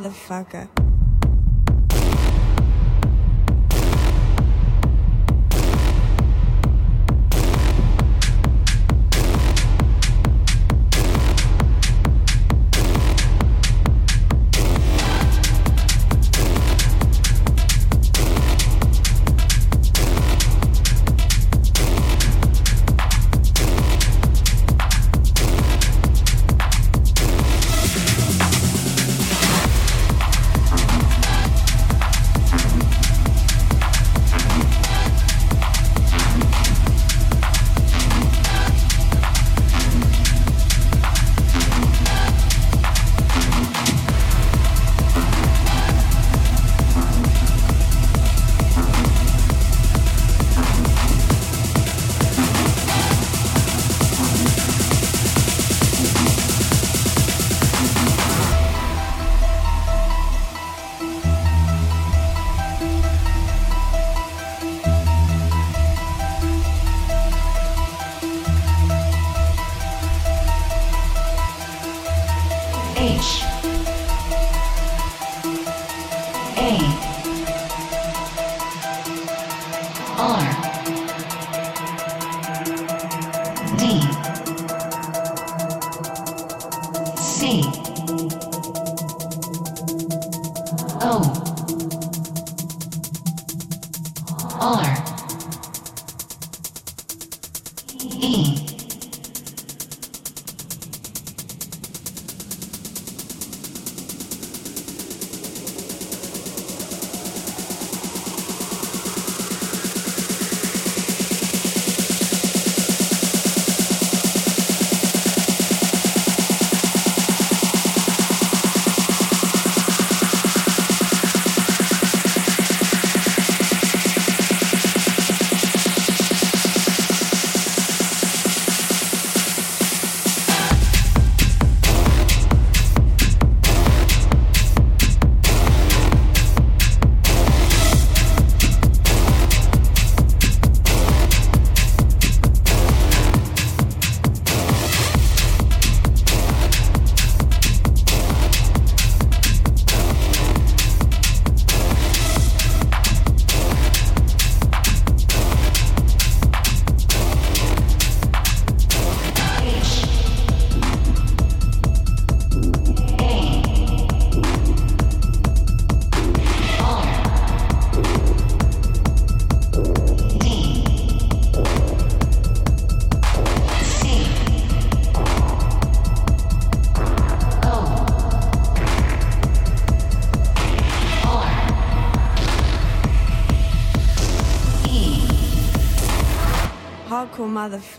motherfucker.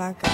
Motherfucker.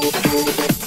Thank you.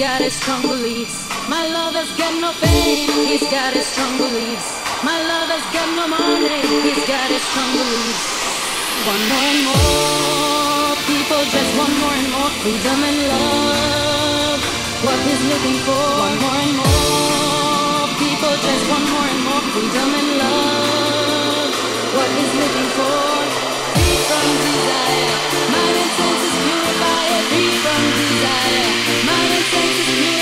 got his strong beliefs. My lover's got no fame, he's got his strong beliefs. My lover's got no money, he's got his strong beliefs. One more and more, people just want more and more freedom and love. What he's looking for, one more and more, people just want more and more freedom and love. What he's looking for, free from desire, mind and senses purified. free from desire. My me.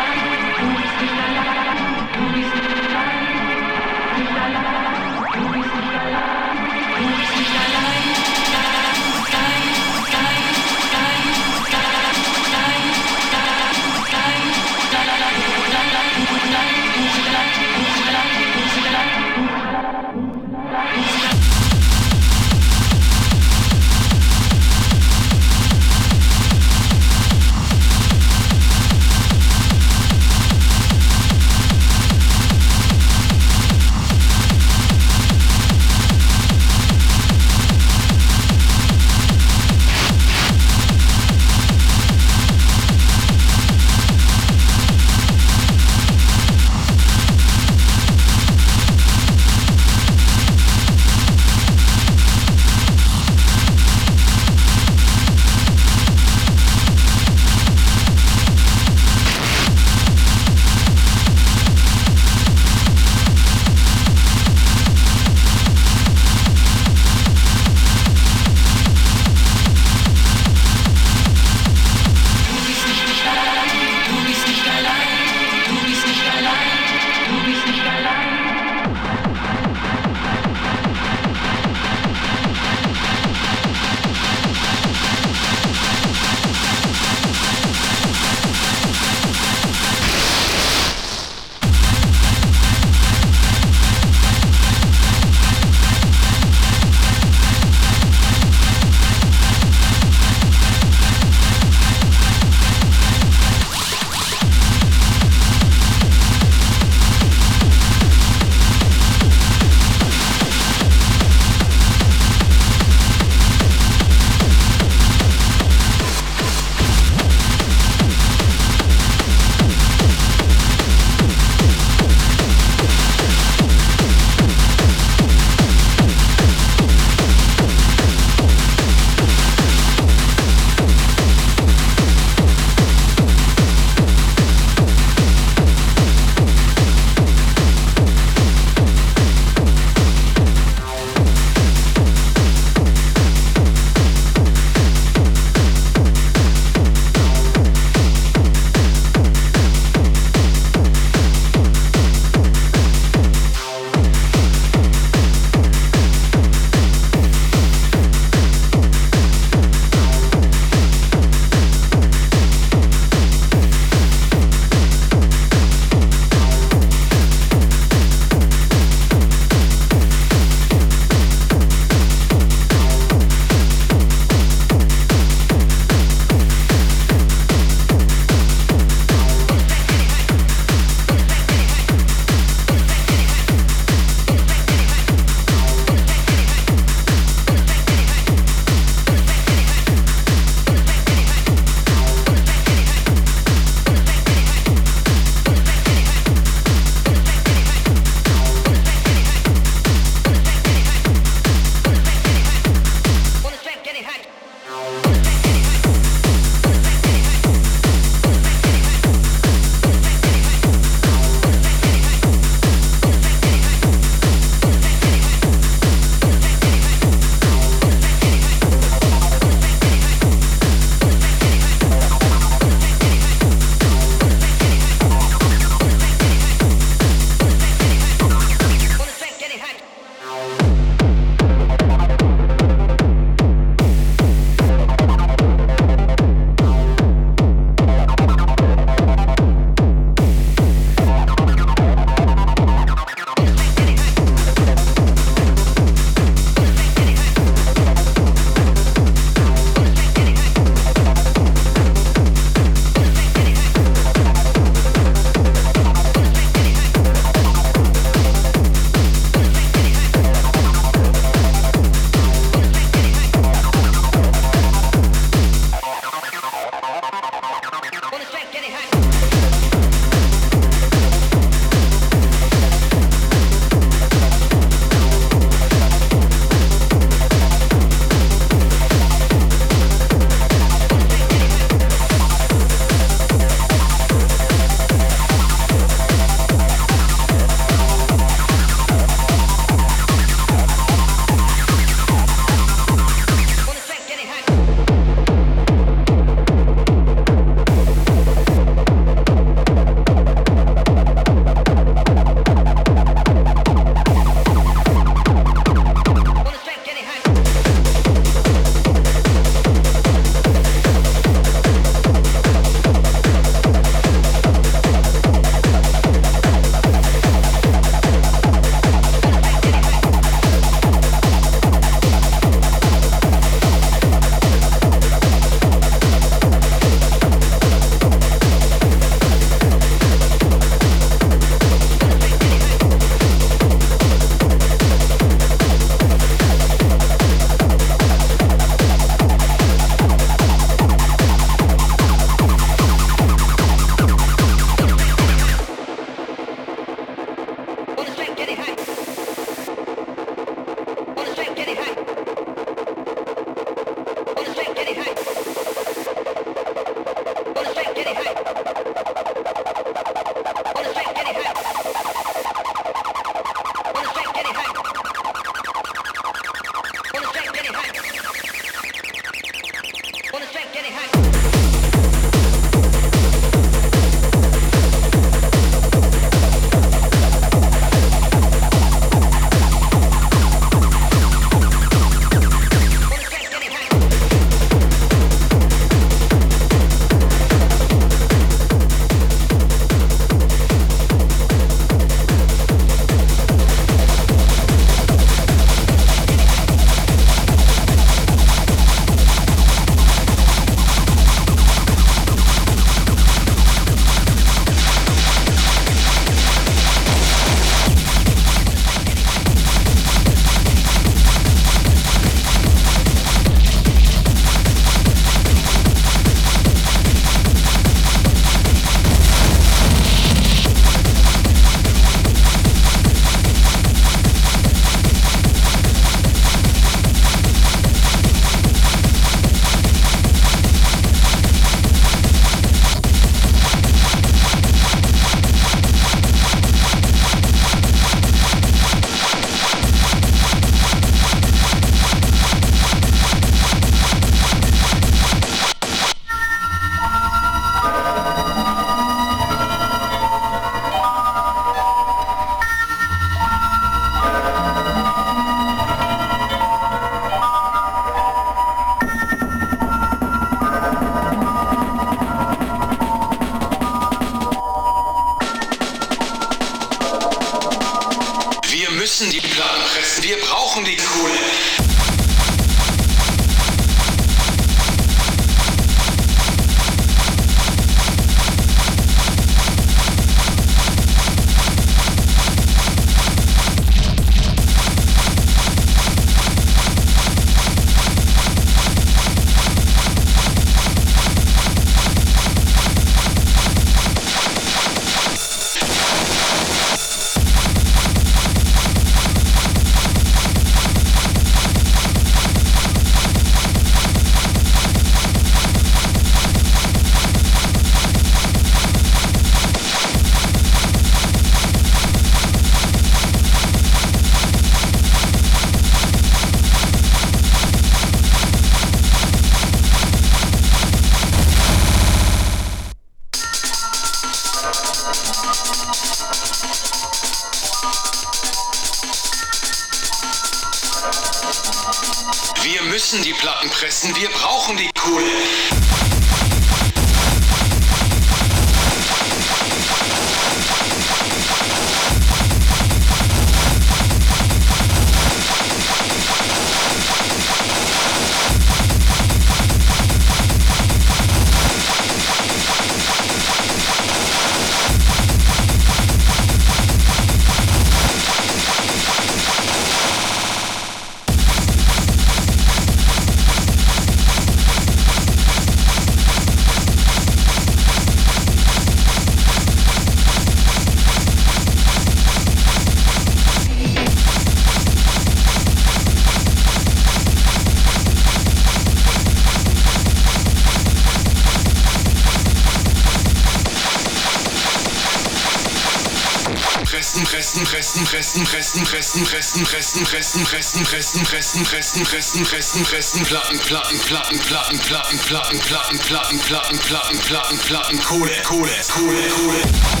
Pressen, pressen, pressen, pressen, pressen, pressen, pressen, pressen, pressen, pressen, pressen, pressen, pressen, Platten, Platten, Platten, Platten, Platten, Platten, Platten, Platten, Platten, Platten, Platten, Platten, Kohle, Kohle, Kohle, Kohle.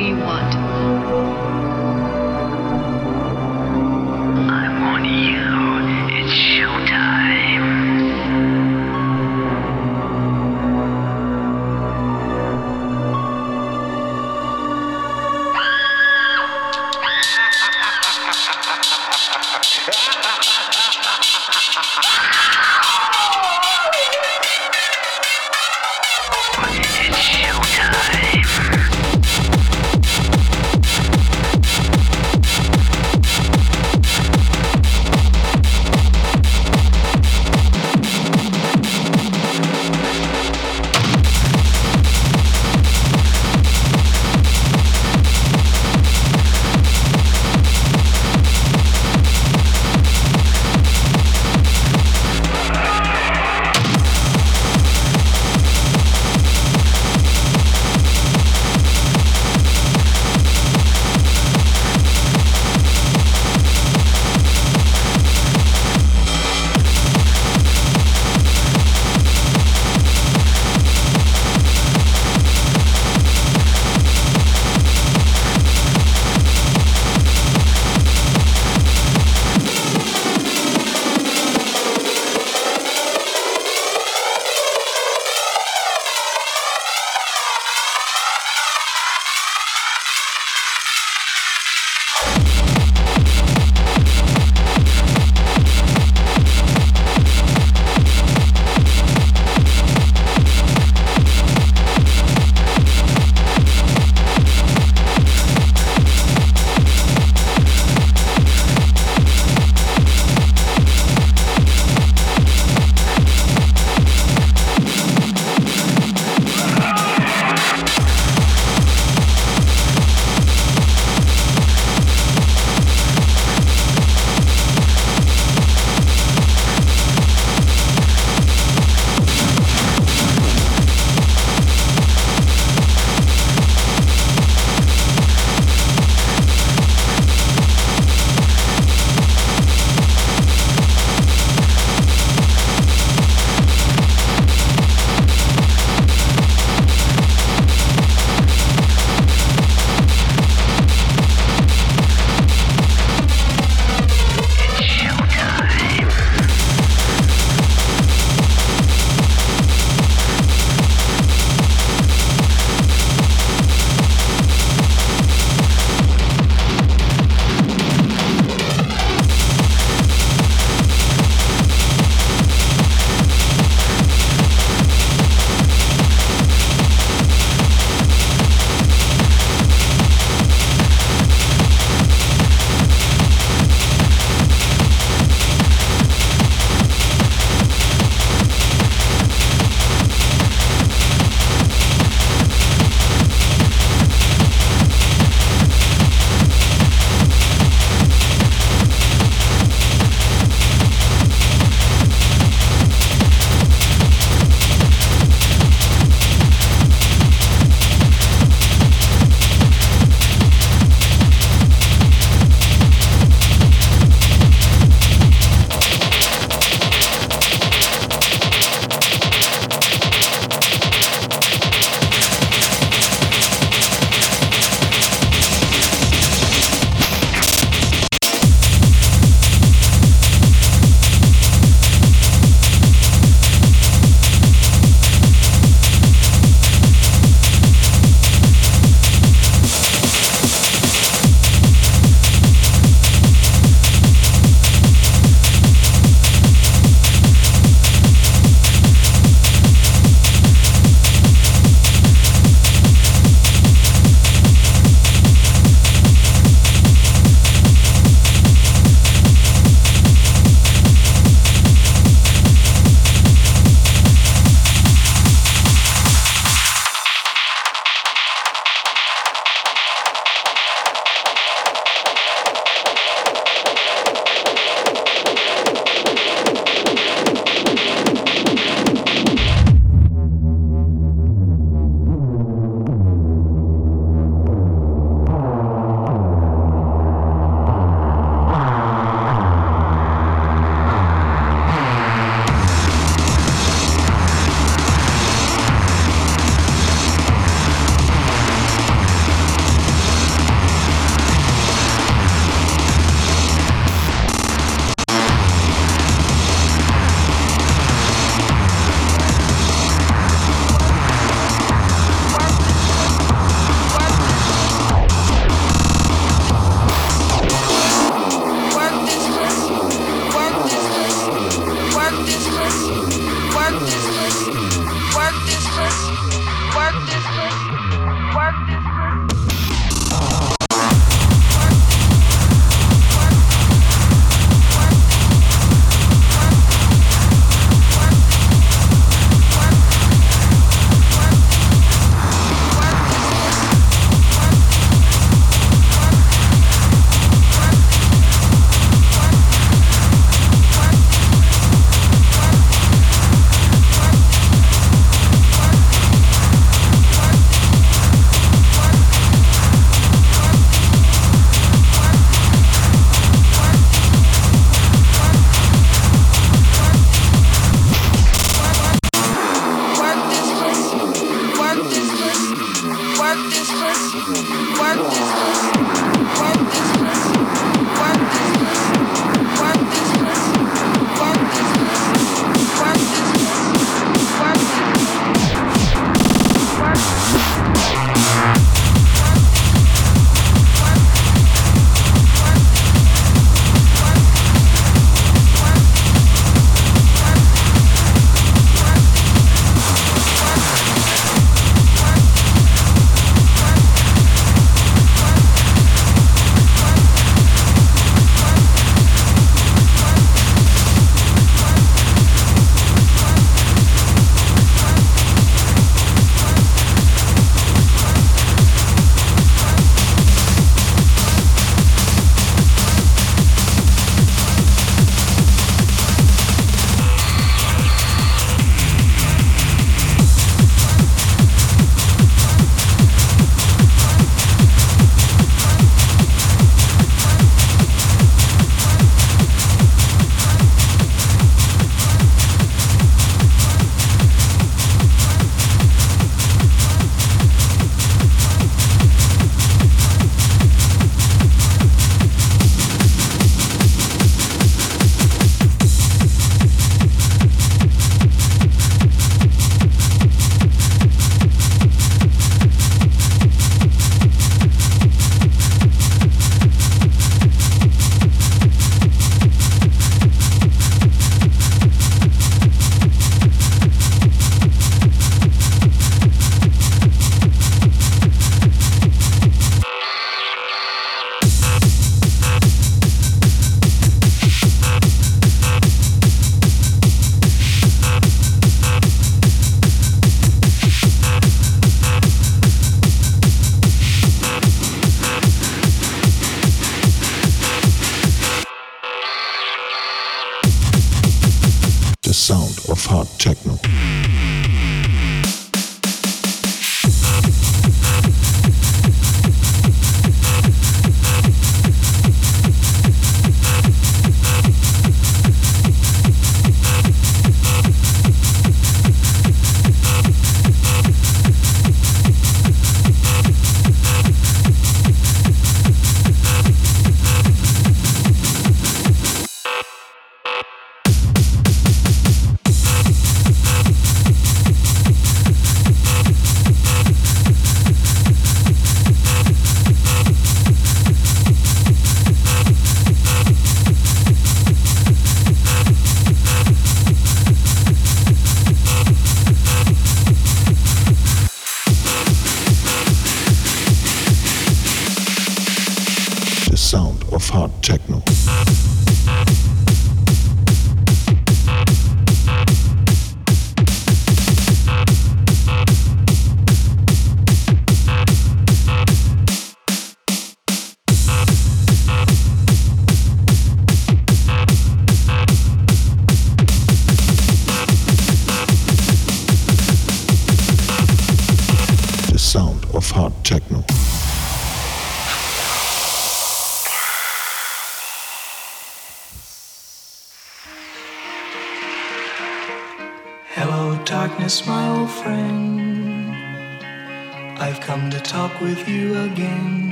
do you want?